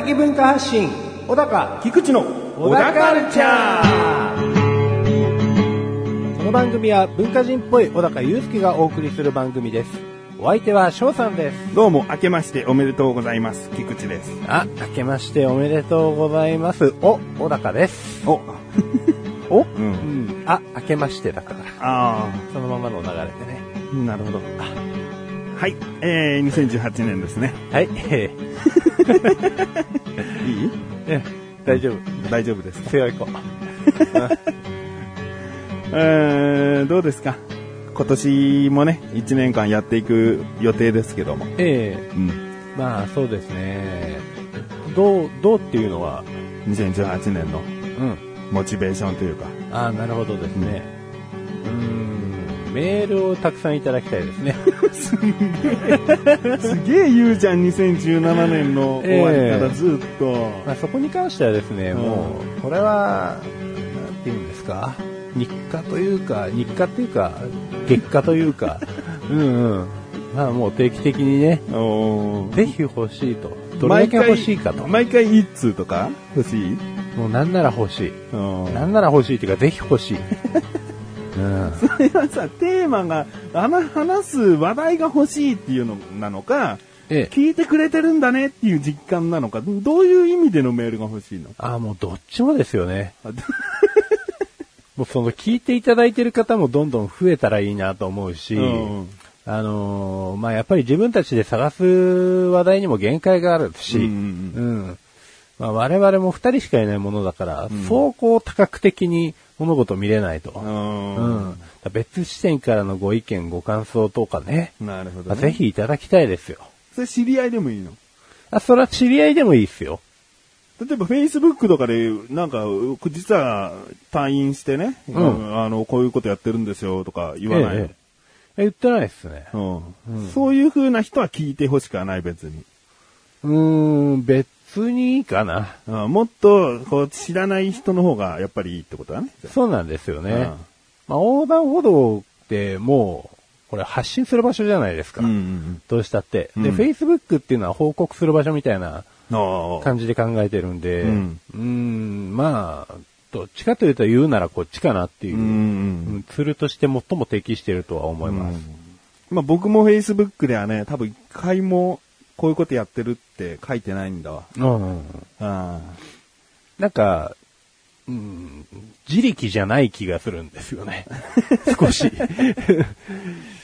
的文化発信小高菊池の小高カルチャー。この番組は文化人っぽい小高祐介がお送りする番組です。お相手は翔さんです。どうも、明けましておめでとうございます。菊池です。あ明けましておめでとうございます。お小高です。お、お？う。うん。んあ明けましてだから。あそのままの流れでね。あ、なるほど。はい、えー、2018年ですね。はい。え いい？ーえ。大丈夫。大丈夫ですか？強い子。えー、どうですか？今年もね、1年間やっていく予定ですけども。ええ。うん。まあそうですね。どうどうっていうのは？2018年のうん。モチベーションというか。ああ、なるほどですね。うーん、メールをたくさんいただきたいですね。すげえ言うじゃん、2017年の終わりからずっと。まあ、そこに関してはですね、うんもう、これは、なんて言うんですか、日課というか、日課っていうか、月課というか、うんうん。まあもう定期的にね、ぜひ欲しいと。どれだけ欲しいかと。毎回一通とか？欲しい？もうなんなら欲しい。うんなんなら欲しいっていうか、ぜひ欲しい。うん。それはさ、テーマが、話話す話題が欲しいっていうのなのか、ええ。聞いてくれてるんだねっていう実感なのか、どういう意味でのメールが欲しいの？ああ、もうどっちもですよね。あ もうその聞いていただいてる方もどんどん増えたらいいなと思うし、うんあのーまあ、やっぱり自分たちで探す話題にも限界があるし、うんうんまあ、我々も二人しかいないものだから、そうこう多角的に物事を見れないと。うんうん別視点からのご意見、ご感想とかね、なるほど、まあね。ぜ。ひいただきたいですよ。それ知り合いでもいいの？あ、それは知り合いでもいいですよ。例えば Facebook とかで、なんか、実は退院してね、んあの、こういうことやってるんですよとか言わないの、えええ言ってないですね。うんそういう風な人は聞いてほしくはない、別に。うーん、別にいいかな。うんもっと、こう、知らない人の方がやっぱりいいってことだね。そうなんですよね。うんまあ、横断歩道ってもう、これ発信する場所じゃないですか。うんうんどうしたって。で、うん Facebook っていうのは報告する場所みたいな。感じで考えてるんで、うんーん、まあ、どっちかというと言うならこっちかなっていうう、んうんツールとして最も適しているとは思います。まあ僕も Facebook ではね、多分一回もこういうことやってるって書いてないんだわ。うんあなんか、うん、自力じゃない気がするんですよね。少し。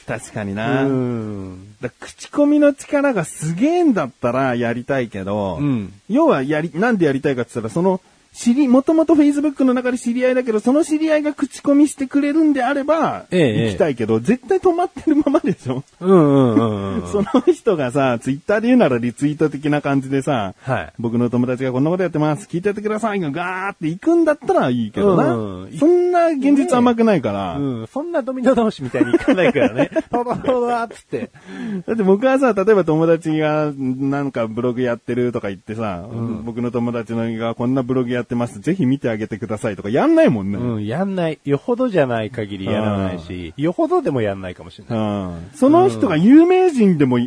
確かにうな。ん。だ口コミの力がすげえんだったらやりたいけど、うん要はやり、なんでやりたいかって言ったら、その、知り、もともと Facebook の中で知り合いだけど、その知り合いが口コミしてくれるんであれば、ええ行きたいけど、絶対止まってるままでしょ、うんうんうんうん。その人がさ、ツイッターで言うならリツイート的な感じでさ、はい。僕の友達がこんなことやってます。聞いててくださいがガーって行くんだったらいいけどな。うんそんな現実甘くないから。うん、そんなドミノ倒しみたいにいかないからね。パパパパっつって。だって僕はさ、例えば友達がなんかブログやってるとか言ってさ、僕の友達のがこんなブログやってます。ぜひ見てあげてくださいとかやんないもんね。うん、やんない。よほどじゃない限りやらないし、よほどでもやんないかもしれない。うんその人が有名人でも、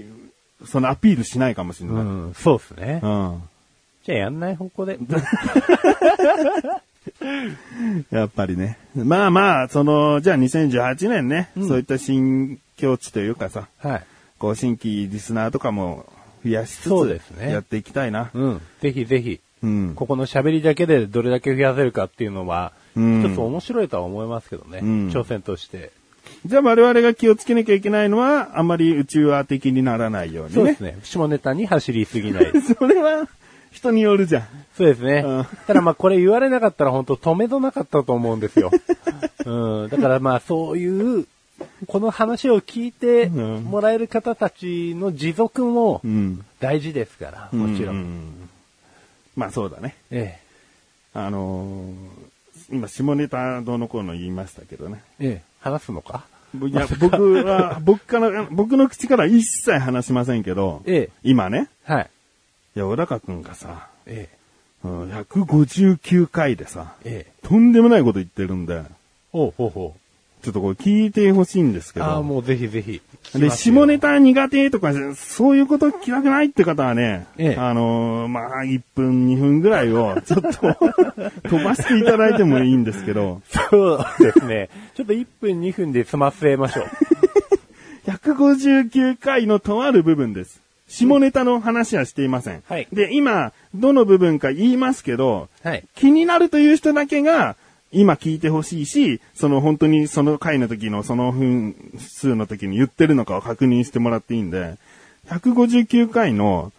そのアピールしないかもしれない。うん、そうっすね。うんじゃあやんない方向で。やっぱりね。まあまあ、その、じゃあ2018年ね、そういった新境地というかさ、はい。こう新規リスナーとかも増やしつつ、そうですねやっていきたいな。うん。ぜひぜひ、うん。ここの喋りだけでどれだけ増やせるかっていうのは、うん一つ面白いとは思いますけどね。うん挑戦として。じゃあ我々が気をつけなきゃいけないのは、あんまり宇宙話的にならないようにね。そうですね。下ネタに走りすぎない。それは、人によるじゃん。そうですね。うんただまあこれ言われなかったら本当止めどなかったと思うんですよ。うん。だからまあそういう、この話を聞いてうんもらえる方たちの持続もうん。大事ですから、もちろ。うんんまあそうだね。えあのー今、下ネタどうのこうの言いましたけどね。え、ええ、話すのか？いや、僕は、僕から、僕の口から一切話しませんけど、ええ、今ね、はい。いや、小高くんがさ、えうん159回でさ、ええ。とんでもないこと言ってるんで、ほうほうほう。ちょっとこれ聞いてほしいんですけああ、ど。もうぜひぜひ。で、下ネタ苦手とか、そういうこと聞きたくないって方はね、ええあのーまあ、1分、2分ぐらいを、ちょっと、飛ばしていただいてもいいんですけど、そうですね。ちょっと1分2分で済ませましょう。159回のとある部分です。下ネタの話はしていません。はいで、今、どの部分か言いますけど、はい。気になるという人だけが、今聞いてほしいし、その本当にその回の時のその分数の時に言ってるのかを確認してもらっていいんで、159回の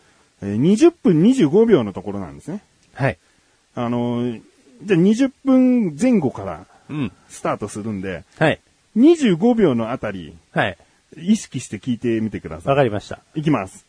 えー20分25秒のところなんですね。はい。あのーじゃあ20分前後からうん。スタートするんで、はい。25秒のあたり、はい。意識して聞いてみてくださいわ。かりました。いきます。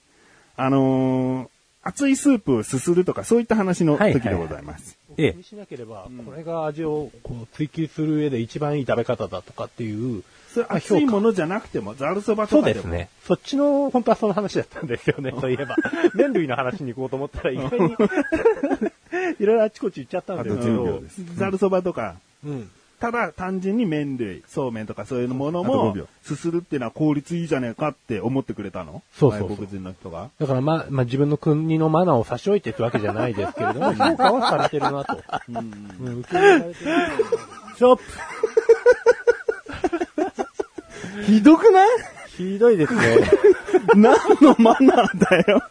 あのー熱いスープをすするとかそういった話の時でございます。ええ。にしなければ、これが味をこう追求する上で一番いい食べ方だとかっていう、それ熱いものじゃなくても、ざるそばそうとかでも。ですね。そっちの、本当はその話だったんですよね、そういえば。麺類の話に行こうと思ったら、意外に、いろいろあちこち行っちゃったんですけ10秒どで、す。ざるそばとか、うん。ただ単純に麺類、そうめんとかそういうものも5秒、すするっていうのは効率いいじゃねえかって思ってくれたの？そうそうそう外国人の人が。だからまあ、まあ自分の国のマナーを差し置いてってわけじゃないですけれども、評価はされてるなと。うん。受け入れられてる。ショップひどくない？ひどいですね。何のマナーだよ。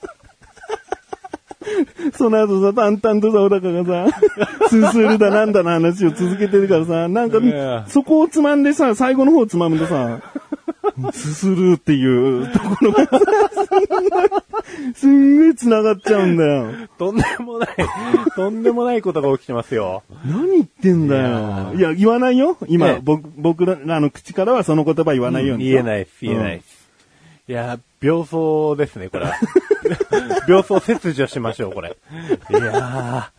その後さ、淡々とさ、小高がさ、すするだなんだの話を続けてるからさ、なんかそこをつまんでさ、最後の方つまむとさ、すするっていうところがさ、すんごい繋がっちゃうんだよ。とんでもない、とんでもないことが起きてますよ。何言ってんだいよ。やいや、言わないよ。今、ええ僕、僕らの口からはその言葉言わないように。言えないです、言えないです。いや、病巣ですね、これは。病巣切除しましょう、これ。いや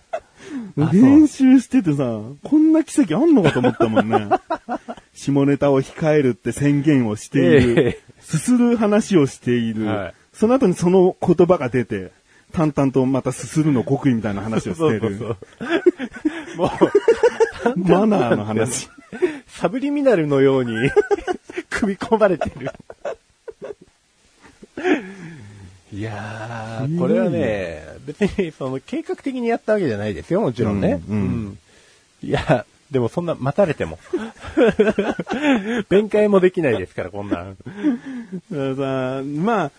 うん練習しててさ、こんな奇跡あんのかと思ったもんね。下ネタを控えるって宣言をしている。えすする話をしている。はいその後にその言葉が出て、淡々とまたすするの極意みたいな話をしている。そうそうそう。もう、マナーの話。サブリミナルのように 組み込まれてる。いやー、これはね、別にその計画的にやったわけじゃないですよ、もちろんね。うんうんいや、でもそんな待たれても。弁解もできないですから、こんなん。だからさ、まあ、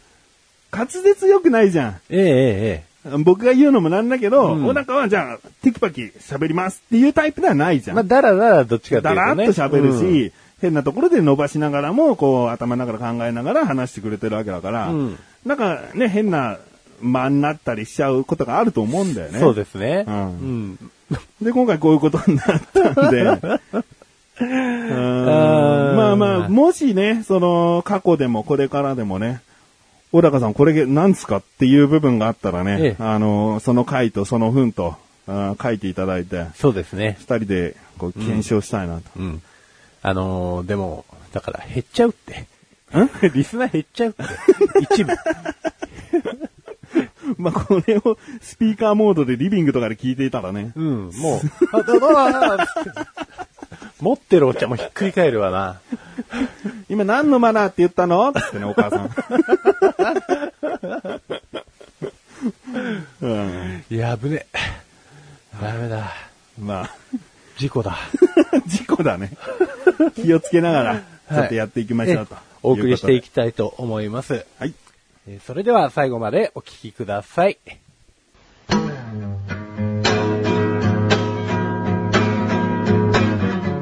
滑舌良くないじゃん。えええええ僕が言うのもなんだけど、うん小高はじゃあ、テキパキ喋りますっていうタイプではないじえ。ゃん。まあ、だらだらどっちかというとね。だらっと喋るし、うん変なところで伸ばしながらも、こう、頭の中で考えながら話してくれてるわけだから、うんなんかね、変な間になったりしちゃうことがあると思うんだよね。そうですね。うんうん。で、今回こういうことになったんで、うーんまあまあ、もしね、その、過去でもこれからでもね、小高さんこれなんすかっていう部分があったらね、ええあの、その回とその分と、あー書いていただいて、そうですね。二人でこう検証したいなと。うん。あのーでも、だから減っちゃうって。リスナー減っちゃうって。一部。まあ、これをスピーカーモードでリビングとかで聞いていたらね。うん、もう、あ、だだだ持ってるお茶もひっくり返るわな。今何のマナーって言ったのってね、お母さん。うん、いや、危ねえ。ダメだ。まあ、事故だ。事故だね。気をつけながら、ちょっとやっていきましょうと。えお送りしていききたいと思います。はい。えーそれでは最後までお聞きください。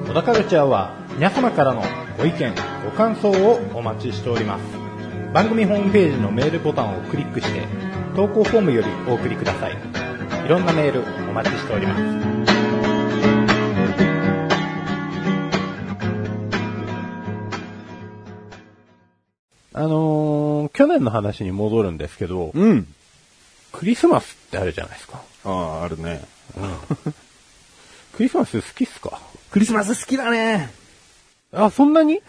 小田カルチャーは皆様からのご意見、ご感想をお待ちしております。番組ホームページのメールボタンをクリックして投稿フォームよりお送りください。いろんなメールお待ちしております。あのー去年の話に戻るんですけど、うん。クリスマスってあるじゃないですか。ああ、あるね。クリスマス好きっすか？クリスマス好きだね。あ、そんなに？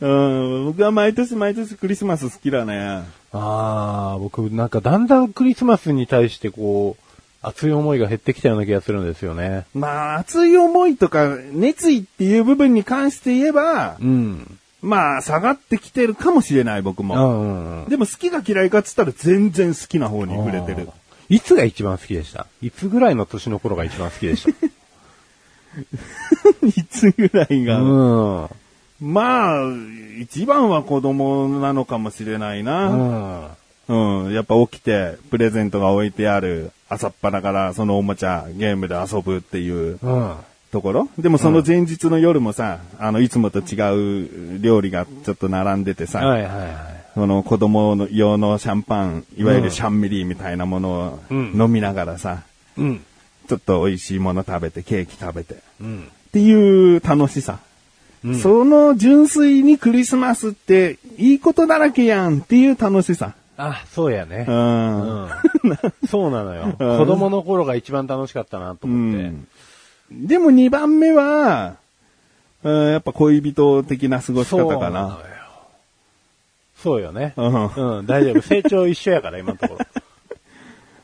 うん、僕は毎年毎年クリスマス好きだね。ああ、僕なんかだんだんクリスマスに対してこう、熱い思いが減ってきたような気がするんですよね。まあ、熱い思いとか、熱意っていう部分に関して言えば、うん。まあ、下がってきてるかもしれない、僕うも。でも好きが嫌いかっつったら全然好きな方に触れてる。いつが一番好きでした？いつぐらいの年の頃が一番好きでした？いつぐらいが？うん。まあ、一番は子供なのかもしれないうな。ん。うん。やっぱ起きて、プレゼントが置いてある、朝っぱらからそのおもちゃ、ゲームで遊ぶっていううん。ところ。でもその前日の夜もさ、あの、いつもと違う料理がちょっと並んでてさ、はいはいはい。その子供の用のシャンパン、いわゆるシャンミリーみたいなものをうん飲みながらさ、うん。ちょっと美味しいもの食べて、ケーキ食べて、っうん。ていう楽しさ。うんその純粋にクリスマスっていいことだらけやんっていう楽しさ。あ、そうやねう。ん。うん。そうなのよ。うん子供の頃が一番楽しかったなとう思って。ん。でも2番目は、うんやっぱ恋人的な過ごし方かな。そうよ。そうよね。うんうん、大丈夫。成長一緒やから、今のところ。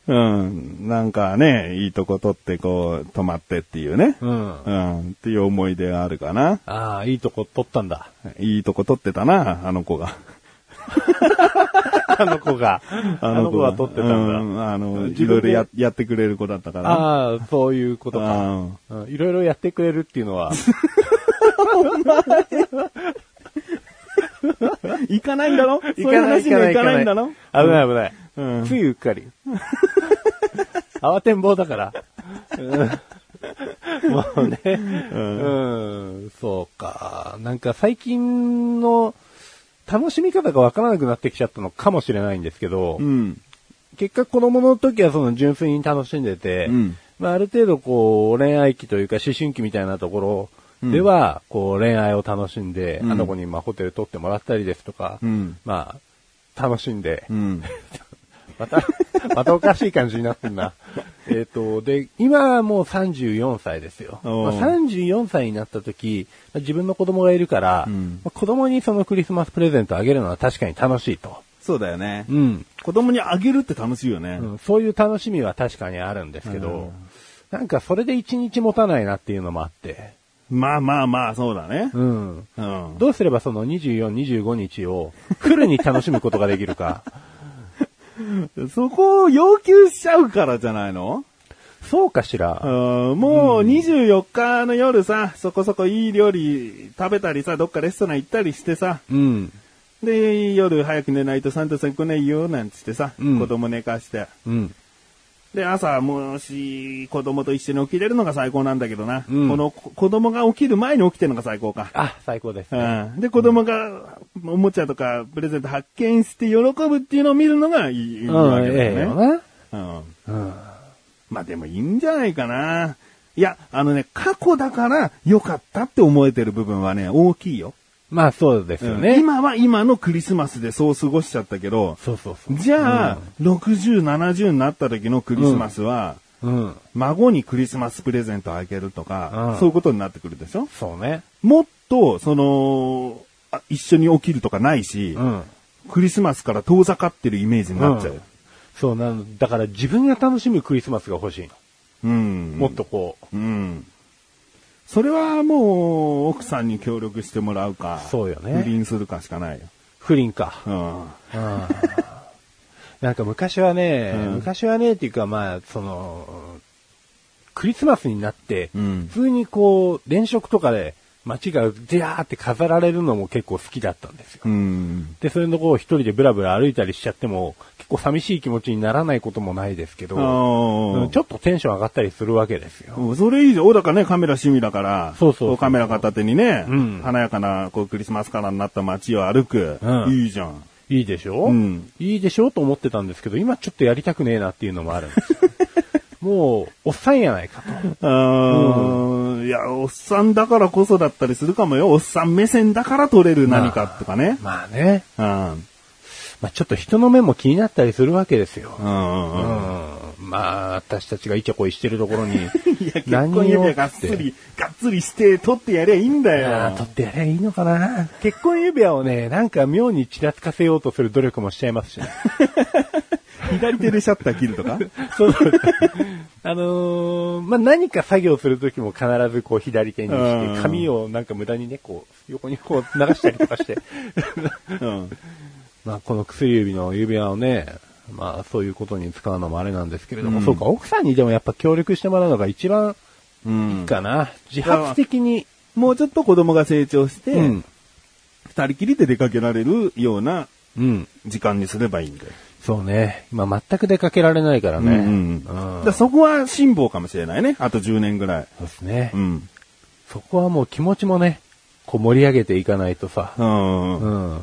うん。なんかね、いいとこ取ってこう、泊まってっていうね。うん。うん。っていう思い出があるかな。ああ、いいとこ取ったんだ。いいとこ取ってたな、あの子が。あの子が。あの子が取ってたんだ。うん、あの、いろいろややってくれる子だったから。ああ、そういうことか。うんうんいろいろやってくれるっていうのは、行かないんだろ？行かないそういう話には行かないんだろ？危ない危ない。うんついうっかり。慌てんぼうだから。うんもうね、うん、そうか。なんか最近の楽しみ方がわからなくなってきちゃったのかもしれないんですけど、うん。結果子供の時はその純粋に楽しんでて、うんまあある程度こう恋愛期というか思春期みたいなところでは、こう恋愛を楽しんで、うんあの子にまあホテル取ってもらったりですとか、うんまあ楽しんで、うん。また、またおかしい感じになってんな。えっと、で、今はもう34歳ですよ。まあ、34歳になった時、まあ自分の子供がいるから、うんまあ子供にそのクリスマスプレゼントをあげるのは確かに楽しいと。そうだよね。うん。子供にあげるって楽しいよね。うんそういう楽しみは確かにあるんですけど、なんかそれで一日持たないなっていうのもあって、まあまあまあ、そうだね。うん。うん。どうすればその24、25日をフルに楽しむことができるか。そこを要求しちゃうからじゃないの？そうかしら。うんもう24日の夜さ、そこそこいい料理食べたりさ、どっかレストラン行ったりしてさ、うん。で、夜早く寝ないとサンタさん来ないよ、なんつってさ、うん子供寝かして。うん。で、朝、もし、子供と一緒に起きれるのが最高なんだけどな。うんこのこ子供が起きる前に起きてるのが最高か。あ、最高ですうね。ん。で、子供が、おもちゃとか、プレゼント発見して喜ぶっていうのを見るのがいいうん、けだええよ。うん。うん。まあでもいいんじゃないかな。いや、あのね、過去だから良かったって思えてる部分はね、大きいよ。まあそうですようんね。今は今のクリスマスでそう過ごしちゃったけど、そうそうそう。じゃあ、60、70になった時のクリスマスは、うん。孫にクリスマスプレゼントあげるとか、うんそういうことになってくるでしょ？そうね。もっと、その、あ一緒に起きるとかないし、うん。クリスマスから遠ざかってるイメージになっちゃう。そうなんだから自分が楽しむクリスマスが欲しいの。うん。もっとこう。うん。それはもう、奥さんに協力してもらうか、そうよね不倫するかしかないよ。不倫か。うん。なんか昔はね、うん昔はねっていうかまあ、その、クリスマスになって、うん普通にこう、電飾とかで街がジャーって飾られるのも結構好きだったんですよ。うん。で、それのこう一人でブラブラ歩いたりしちゃっても、結構寂しい気持ちにならないこともないですけど、あうんちょっとテンション上がったりするわけですよ。あ。それいいじゃん。おだかね、カメラ趣味だから、そうそうそうこカメラ片手にね、うん華やかなこうクリスマスカラーになった街を歩く。うんいいじゃん。いいでしょ、うんいいでしょ？と思ってたんですけど、今ちょっとやりたくねえなっていうのもあるんですよ。もう、おっさんやないかと。あーいや、おっさんだからこそだったりするかもよ。おっさん目線だから撮れる何かとかね。まあね。うん。まあちょっと人の目も気になったりするわけですよ。うんうんうん。うん。まあ、私たちがイチャコイしてるところに、いや、結婚指輪がっつり、がっつりして取ってやりゃいいんだよ。取ってやればいいのかな結婚指輪をね、なんか妙にちらつかせようとする努力もしちゃいますしね。左手でシャッター切るとか？そう。あのーまあ、何か作業するときも必ずこう左手にしうんて、髪をなんか無駄にね、こう、横にこう流したりとかして、うん。まあ、この薬指の指輪をね、まあ、そういうことに使うのもあれなんですけれども、うんそうか、奥さんにでもやっぱ協力してもらうのが一番うんいいかな。自発的に、もうちょっと子供が成長して、うん。二人きりで出かけられるようなうん。時間にすればいいんだよ。そうね。今全く出かけられないからね。うんうんだからそこは辛抱かもしれないね。あと10年ぐらい。そうですね。うん。そこはもう気持ちもね、こう盛り上げていかないとさ、うん。うん。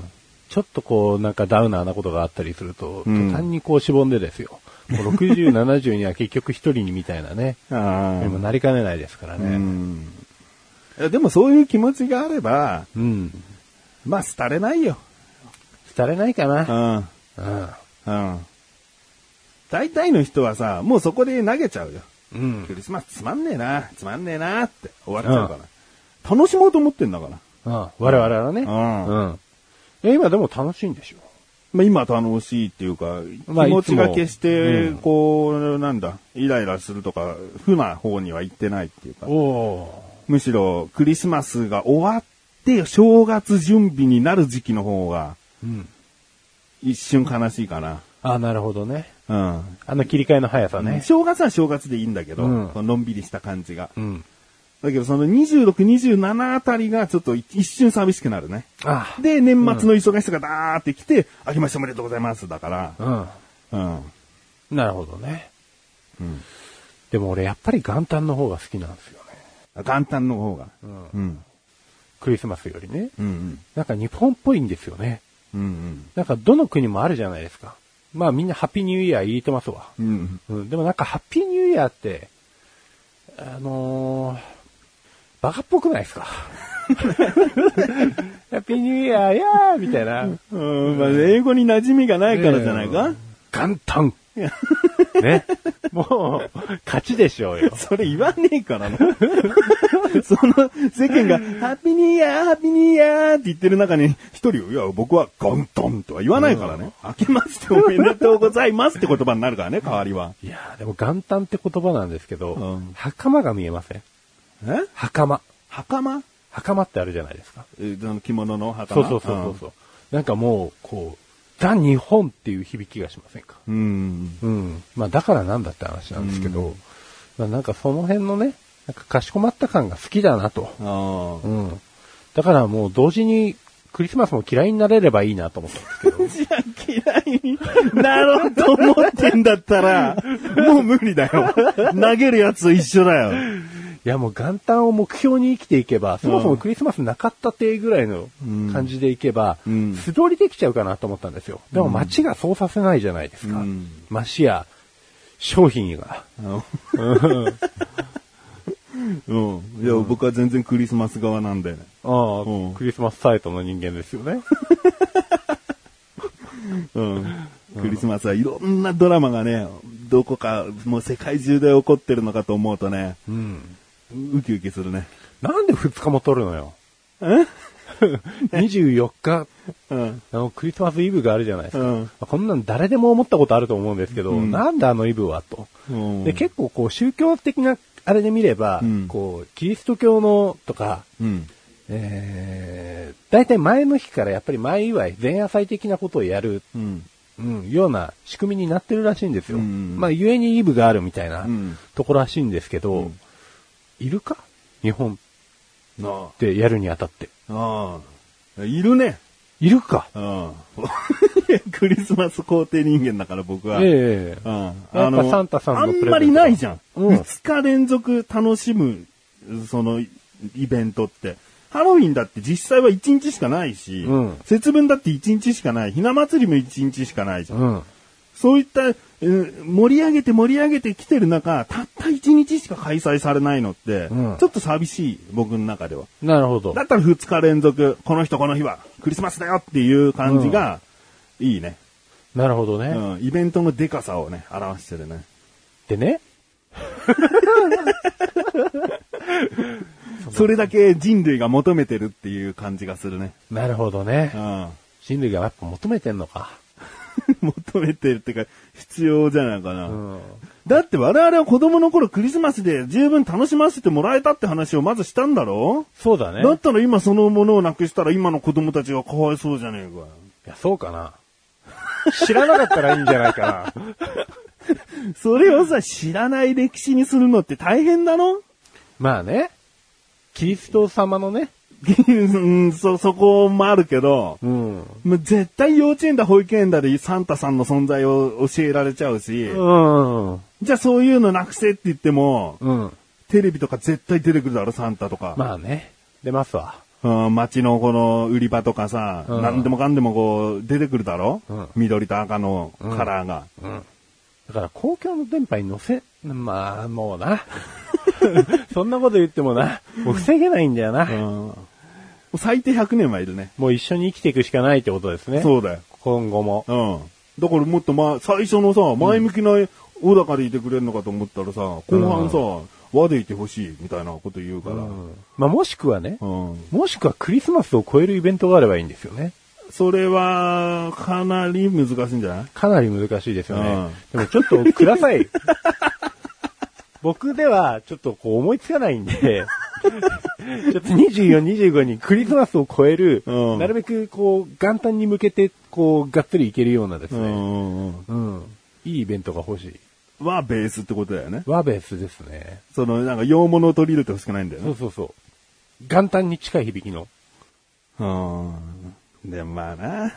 ちょっとこう、なんかダウナーなことがあったりすると、うん途端にこうしぼんでですよ。もう60、70には結局一人にみたいなね、あにもなりかねないですからね。ん。いやでもそういう気持ちがあれば、うん。まあ、廃れないよ。廃れないかうな。ん。うん。うん。大体の人はさ、もうそこで投げちゃうよ。うんク。リスマスつまんねえな、つまんねえなって終わっちゃうから。楽しもうと思ってんだから。うん。我々はね。うんうん。いや今でも楽しいんでしょ。まあ、今楽しいっていうか、まあ気持ちが決してこう、なんだ、イライラするとか、負な方には行ってないっていうか、むしろクリスマスが終わって、正月準備になる時期の方が、ー。うん。一瞬悲しいかな。あ、なるほどね。うん。あの切り替えの速さね。正月は正月でいいんだけど、うんのんびりした感じが。うん。だけどその26、27あたりがちょっと一瞬寂しくなるね。あで、年末の忙しさがダーって来て、明けましておめでとうございます。だから、うん。うん。なるほどね。うん。でも俺やっぱり元旦の方が好きなんですよね。元旦の方が。うん。うん。クリスマスよりね。うんなんか日本っぽいんですよね。うん。うんなんかどの国もあるじゃないですか。まあみんなハッピーニューイヤー言えてますわ。うん。うん。うん。でもなんかハッピーニューイヤーって、あのー、バカっぽくないですか？ハッピーニューイヤーやーみたいな。うん。まあ、英語に馴染みがないからじゃないか、元旦 ね。もう、勝ちでしょうよ。それ言わねえからな。その世間が、ハッピーニューイヤー、ハッピーニューイヤーって言ってる中に、一人、いや、僕は元旦とは言わないからね。明けましておめでとうございますって言葉になるからね、代わりは。いやーでも元旦って言葉なんですけど、うん袴が見えません？え？袴。袴？袴ってあるじゃないですか。えその着物の袴？そうそうそうそう。なんかもう、こう、ザ・日本っていう響きがしませんか？うん。うん。まあだからなんだって話なんですけど、まあなんかその辺のね、なんかかしこまった感が好きだなと。ああ。うん。だからもう同時にクリスマスも嫌いになれればいいなと思ったんですけど。じゃあ嫌いになろうと思ってんだったら、もう無理だよ。投げるやつと一緒だよ。いやもう元旦を目標に生きていけば、そもそもクリスマスなかったてぐらいの感じでいけば、うん素通りできちゃうかなと思ったんですよ。でも街がそうさせないじゃないですか。うん街や商品が。うん。いや、僕は全然クリスマス側なんだよね。あんクリスマスサイトの人間ですよね。うん。クリスマスはいろんなドラマがね、どこか、もう世界中で起こってるのかと思うとね、うん。ウキウキするね。なんで2日も撮るのよ？え？24日、うん。あの、クリスマスイブがあるじゃないですか。うんこんなん誰でも思ったことあると思うんですけど、うんなんであのイブはと。うんで、結構こう宗教的なあれで見れば、うんこう、キリスト教のとか、うん。えー、大体前の日からやっぱり前祝い、前夜祭的なことをやる、うん。うん、ような仕組みになってるらしいんですよ。うんまあ、ゆえにイブがあるみたいなうんところらしいんですけど、うんいるか？日本なでやるにあたって。あ。ああ。いるね。いるか？うん。クリスマス皇帝人間だから僕は。ええうん。やっぱサンタさんあんまりないじゃん。うん2日連続楽しむ、その、イベントって。ハロウィンだって実際は1日しかないし、うん節分だって1日しかない。ひな祭りも1日しかないじゃん。うん。そういった、えー盛り上げて盛り上げてきてる中、たった1日しか開催されないのって、うんちょっと寂しい、僕の中では。なるほどだ。ったら2日連続、この人この日はクリスマスだよっていう感じが、いいね。なるほどね。うん。イベントのデカさをね、表してるね。でね？それだけ人類が求めてるっていう感じがするね。なるほどねう。ん。人類がやっぱ求めてんのか。求めてるっていうか、必要じゃないかな。うん。だって我々は子供の頃クリスマスで十分楽しませてもらえたって話をまずしたんだろ？そうだね。だったら今そのものをなくしたら今の子供たちがかわいそうじゃねえか。いや、そうかな。知らなかったらいいんじゃないかな。それをさ、知らない歴史にするのって大変だろ？まあね。キリスト様のね。うんそ、そこもあるけど、うん。もう絶対幼稚園だ保育園だでサンタさんの存在を教えられちゃうし、うん。じゃあそういうのなくせって言っても、うん。テレビとか絶対出てくるだろ、サンタとか。まあね。出ますわ。うん、街のこの売り場とかさ、うん何でもかんでもこう出てくるだろ、うん緑と赤のカラーが。うん。だから公共の電波に乗せ、まあ、もうな。そんなこと言ってもな、もう防げないんだよな。うん最低100年はいるね。もう一緒に生きていくしかないってことですね。そうだよ。今後も。うん。だからもっとまあ、最初のさ、前向きな小高でいてくれるのかと思ったらさ、後半さ、和でいてほしいみたいなこと言うから。うんまあ、もしくはね、うん。もしくはクリスマスを超えるイベントがあればいいんですよね。それは、かなり難しいんじゃない？かなり難しいですよね。うんでもちょっとください。僕ではちょっとこう思いつかないんで、ちょっと24、25にクリスマスを超える、うんなるべくこう元旦に向けてこうがっつりいけるようなですね、うんうんうん。うん。いいイベントが欲しい。はベースってことだよね。ワーベースですね。その、なんか洋物を取り入れてほしくないんだよねそう。そうそう。元旦に近い響きの。うん。でもまあな。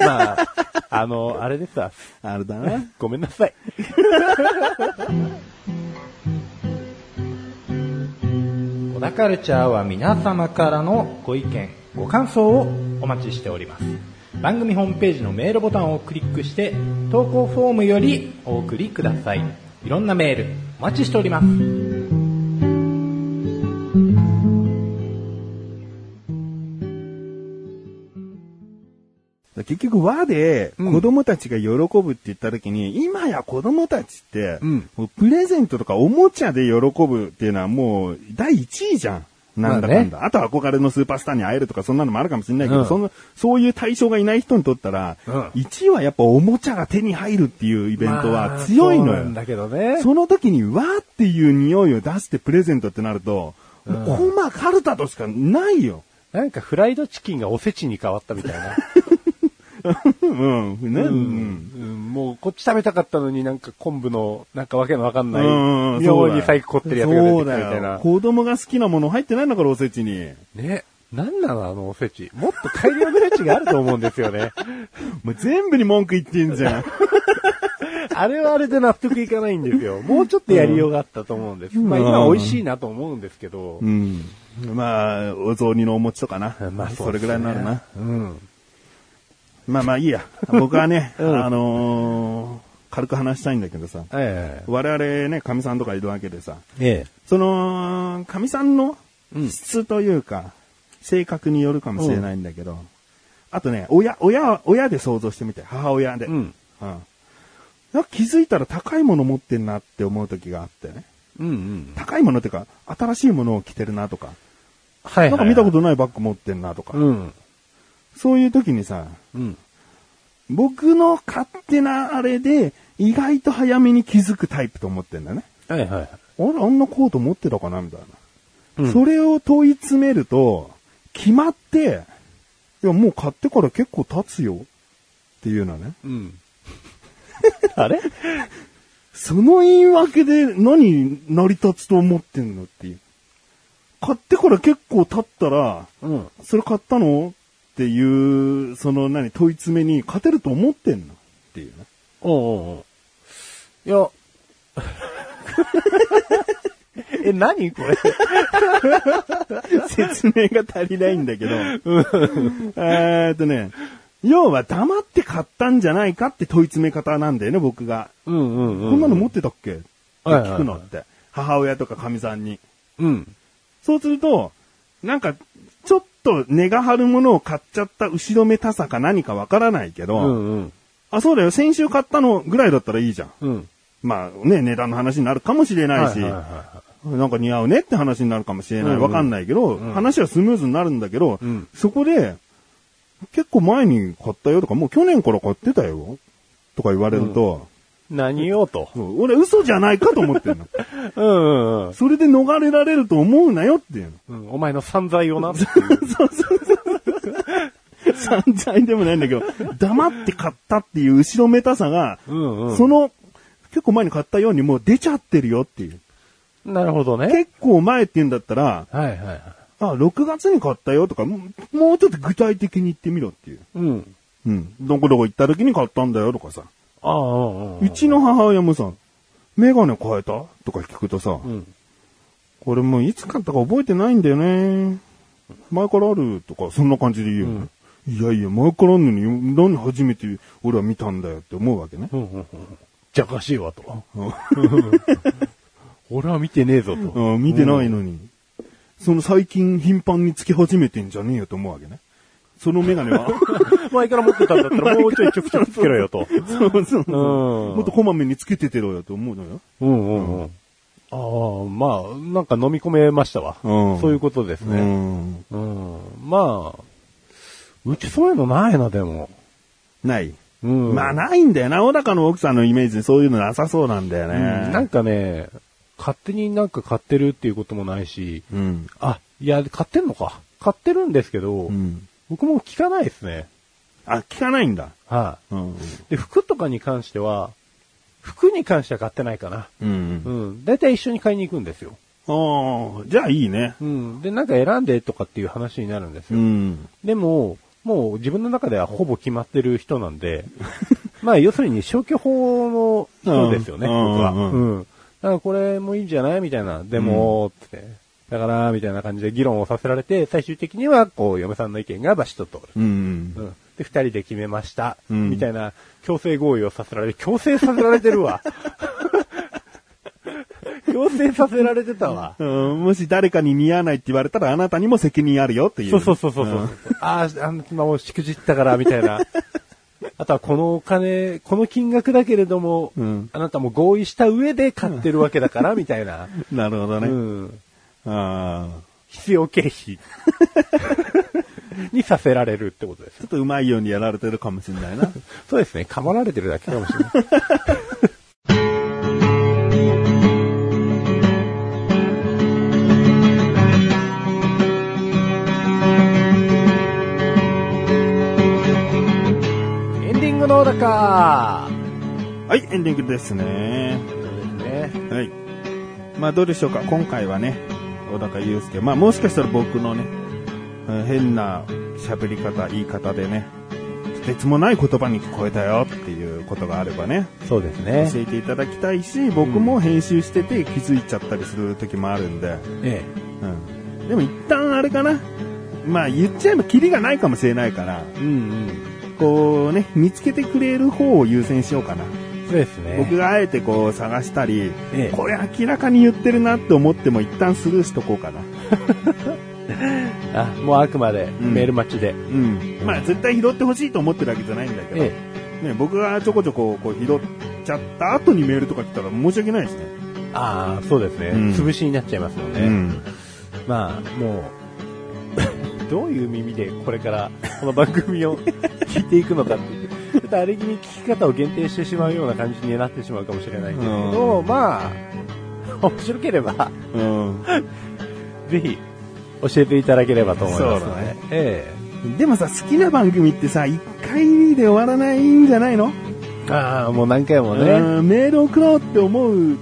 まあ、あの、あれですわ。あれだな。ごめんなさい。小田カルチャーは皆様からのご意見、ご感想をお待ちしております。番組ホームページのメールボタンをクリックして、投稿フォームよりお送りください。いろんなメール、お待ちしております。結局和でうん子供たちが喜ぶって言った時に、今や子供たちって、うんプレゼントとかおもちゃで喜ぶっていうのはもう第一位じゃん。なんだかんだ。あとは憧れのスーパースターに会えるとかそんなのもあるかもしれないけど、うんそのそういう対象がいない人にとったら、うん1位はやっぱおもちゃが手に入るっていうイベントは強いのよ。まあだけどね。その時に、わーっていう匂いを出してプレゼントってなると、もうコマカルタとしかないよ。なんかフライドチキンがおせちに変わったみたいな。うん。ね。ううんんもうこっち食べたかったのになんか昆布のなんかわけのわかんない、うん妙に最高凝ってるやつが出てきたみたいなよ。。子供が好きなもの入ってないんだから、おせちに。ね。なんなのあのおせち。もっと改良の余地があると思うんですよね。もう全部に文句言ってんじゃん。あれはあれで納得いかないんですよ。もうちょっとやりようがあったと思うんです。まあ今美味しいなと思うんですけど。うん。まあ、お雑煮のお餅とかな。まあそれぐらいになるな。。うん。まあまあいいや。僕はね、うんあのー軽く話したいんだけどさ。え我々ね、神さんとかいるわけでさ。え。えその、神さんのうん質というか、性格によるかもしれないんだけど、あとね、親、親、親で想像してみて、母親で。え。うん。うんなんか気づいたら高いもの持ってんなって思う時があってね。うんうん。高いものっていうか、新しいものを着てるなとか、はいなんか見たことないバッグ持ってんなとか、うん。そういう時にさ、うん。僕の勝手なあれで、意外と早めに気づくタイプと思ってんだね。はいはい。あれ、あんなコート持ってたかなみたいな。うんそれを問い詰めると、決まって、いや、もう買ってから結構経つよ。っていうのね。うん。あれ？その言い訳で何成り立つと思ってんのっていう。買ってから結構経ったら、うん。それ買ったの？っていう、その何、問い詰めに勝てると思ってんの？っていうね。おうおういや。え、何これ？説明が足りないんだけど。えーっとね、要は黙って買ったんじゃないかって問い詰め方なんだよね、僕が。うんうんうん。こんなの持ってたっけ？ってはいはいはい聞くのって。母親とか神さんに。うん。そうすると、なんか、ちょっと値が張るものを買っちゃった後ろめたさか何かわからないけど、うんうん。あ、そうだよ、先週買ったのぐらいだったらいいじゃん。うん。まあね、値段の話になるかもしれないし、はいはいはなんか似合うねって話になるかもしれない。うんうんわかんないけど、話はスムーズになるんだけど、うんそこで、結構前に買ったよとか、もう去年から買ってたよとか言われると、何よと。そう俺嘘じゃないかと思ってんの。うんうんうんそれで逃れられると思うなよっていうの。うん。お前の散財をな。散財でもないんだけど、黙って買ったっていう後ろめたさが、うんうん。その、結構前に買ったようにもう出ちゃってるよっていう。なるほどね。結構前って言うんだったら、はいはいはい。あ、6月に買ったよとか、もうもうちょっと具体的に言ってみろっていう。うん。うん。どこどこ行った時に買ったんだよとかさ。ああ、うんうん。うちの母親もさ、メガネ変えた？とか聞くとさ、うん。これもういつ買ったか覚えてないんだよね。前からあるとか、そんな感じで言うよね。いやいや、前からあるのに、何初めて俺は見たんだよって思うわけね。うんうんうん。じゃかしいわと。俺は見てねえぞと。うん、見てないのに。その最近頻繁につけ始めてんじゃねえよと思うわけね。そのメガネは、前から持ってたんだったらもうちょいちょくちょくつけろよと。そうそううんもっとこまめにつけててろよと思うのよ。うんうんうん。ああ、まあ、なんか飲み込めましたわ。うんそういうことですうね。ん。うん。まあ、うちそういうのないな、でも。ない。うん。まあないんだよな。小高の奥さんのイメージでそういうのなさそうなんだよね。うんなんかね、勝手になんか買ってるっていうこともないし、うん。あ、いや、買ってんのか。買ってるんですけど、うん。僕も聞かないですね。あ、聞かないんだ。はい、うん。で、服とかに関しては、服に関しては買ってないかな。うんう。ん。だいたい一緒に買いに行くんですよ。ああ、じゃあいいね。うん。で、なんか選んでとかっていう話になるんですよ。うん。でも、もう自分の中ではほぼ決まってる人なんで、まあ要するに消去法の人ですよね、うん僕は。うんうん。だからこれもいいんじゃないみたいな。でも、つって。だから、みたいな感じで議論をさせられて、最終的には、こう、嫁さんの意見がバシッと通る。うん。うん。で、二人で決めました。うんみたいな、強制合意をさせられる。強制させられてるわ。強制させられてたわ。うんもし誰かに似合わないって言われたらあなたにも責任あるよっていう。そうそうそうそうそう。ああ、あの、今もうしくじったから、みたいな。あとはこのお金、この金額だけれども、うんあなたも合意した上で買ってるわけだから、みたいな。なるほどね。うん。ああ。必要経費 にさせられるってことですちょ。っとうまいようにやられてるかもしれないな。そうですね。噛まられてるだけかもしれない。エンディングのだかはい、エンディングですね。そうですね。はい。まあどうでしょうか？今回はね、小高祐介。まあもしかしたら僕のね、えー変な喋り方、言い方でね、とてつもない言葉に聞こえたよっていうことがあればね、そうですね教えていただきたいし、僕も編集してて気づいちゃったりする時もあるんで、えうん。でも一旦あれかな。まあ言っちゃえばキリがないかもしれないから、え。うんうん。こうね、見つけてくれる方を優先しようかな。そうですね。僕があえてこう探したり、ええこれ明らかに言ってるなって思っても一旦スルーしとこうかな。あ、もうあくまでうんメール待ちで。うん。まあ絶対拾ってほしいと思ってるわけじゃないんだけど、えね、僕がちょこちょここう拾っちゃった後にメールとか来たら申し訳ないですね。ああ、そうですね。うん潰しになっちゃいますもんね。うん。まあ、もう、どういう耳でこれからこの番組を聞いていくのかってとあれ気味聞き方を限定してしまうような感じになってしまうかもしれないんですけど、まあ、面白ければ、うん。ぜひ、教えていただければと思いますので。そうだねえでもさ、好きな番組ってさ、一回で終わらないんじゃないの？えああ、もう何回もうね。んメール送ろうって思う、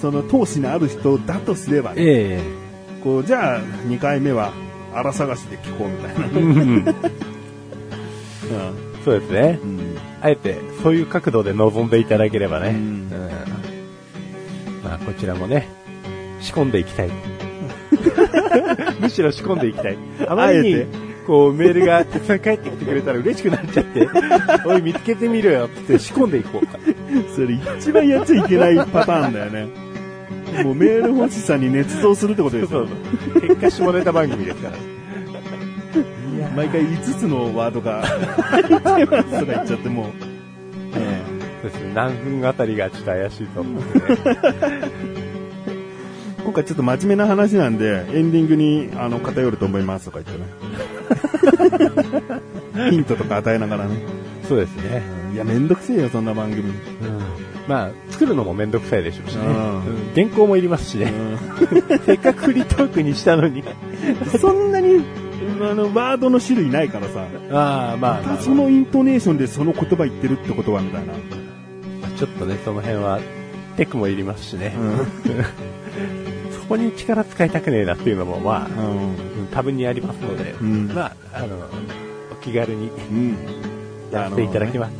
その闘志のある人だとすればね、えこう、じゃあ、2回目は、荒探しで聞こうみたいな。えうん そうですね。うんあえて、そういう角度で臨んでいただければね。うんうんまあ、こちらもね、仕込んでいきたい。むしろ仕込んでいきたい。あまりにこう、メールがたくさん返ってきてくれたら嬉しくなっちゃって、おい、見つけてみろよって仕込んでいこうか。それ一番やっちゃいけないパターンだよね。もうメール欲しさに捏造するってことですよそうそう。そう。結果下ネタ番組ですから。毎回5つのワードが入ってますとか言っちゃってもう。えそうですね。何分あたりがちょっと怪しいと思うんで、ね。今回ちょっと真面目な話なんで、エンディングに、あの、偏ると思いますとか言ってね。ヒントとか与えながらね。そうですね。いや、めんどくせえよ、そんな番組。うん。まあ、作るのもめんどくさいでしょうしね。うんうん原稿もいりますしね。せっかくフリートークにしたのに。そんなの、ワードの種類ないからさ。ああ、まあ、まあ、そのイントネーションでその言葉言ってるってことは、みたいな。ちょっとね、その辺は、テクもいりますしね。うそこに力使いたくねえなっていうのも、まあ、ん。うん多分にありますので、うんまあ、あの、お気軽にうん。やっていただきます。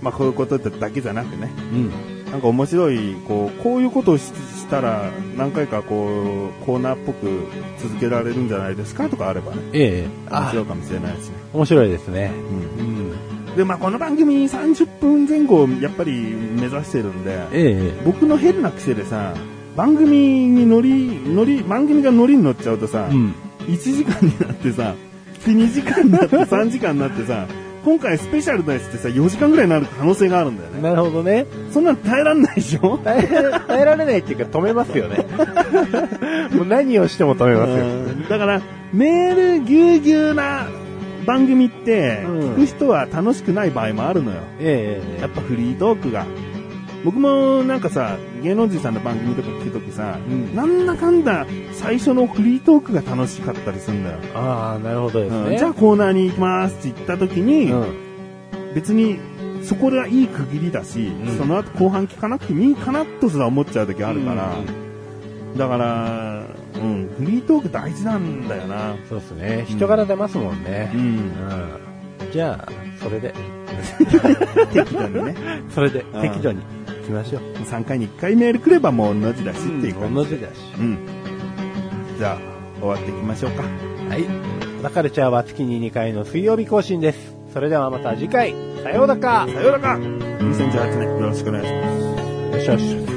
まあ、こういうことだけじゃなくね。うん。なんか面白い、こう、こういうことをししたら、何回かこう、コーナーっぽく続けられるんじゃないですかとかあればね。ええ面白いかもしれないですね。面白いですね。うんうん。で、まあ、この番組30分前後、やっぱり目指してるんで、え僕の変な癖でさ、番組に乗り、乗り、番組が乗りに乗っちゃうとさ、えうん。1時間になってさ、で2時間になって3時間になってさ、今回スペシャルのやつってさ、4時間ぐらいになる可能性があるんだよね。なるほどね。そんなの耐えらんないでしょ？耐え、耐えられないっていうか止めますよね。もう何をしても止めますよ。うんだから、メールぎゅうぎゅうな番組って、うん聞く人は楽しくない場合もあるのよ。ええやっぱフリートークが。僕もなんかさ、芸能人さんの番組とか聞くときさ、うんなんだかんだ最初のフリートークが楽しかったりするんだよ。ああ、なるほどですね。うんじゃあコーナーに行きますって言ったときに、うん。別にそこでいい区切りだし、うんその後後半聞かなくてもいいかなとすら思っちゃう時あるから、だから、うん、フリートーク大事なんだよな。そうですね。人柄出ますもんね。うんう。ん。じゃあ、それで、適度にね。それでうん適度に行きましょう。3回に1回メール来ればもう同じだしっていう感じ。同じだし。うん。じゃあ、終わっていきましょうか。はい。小田カルチャーは月に2回の水曜日更新です。それではまた次回、さようならさようなら !2018 年よろしくお願いします。よしよし。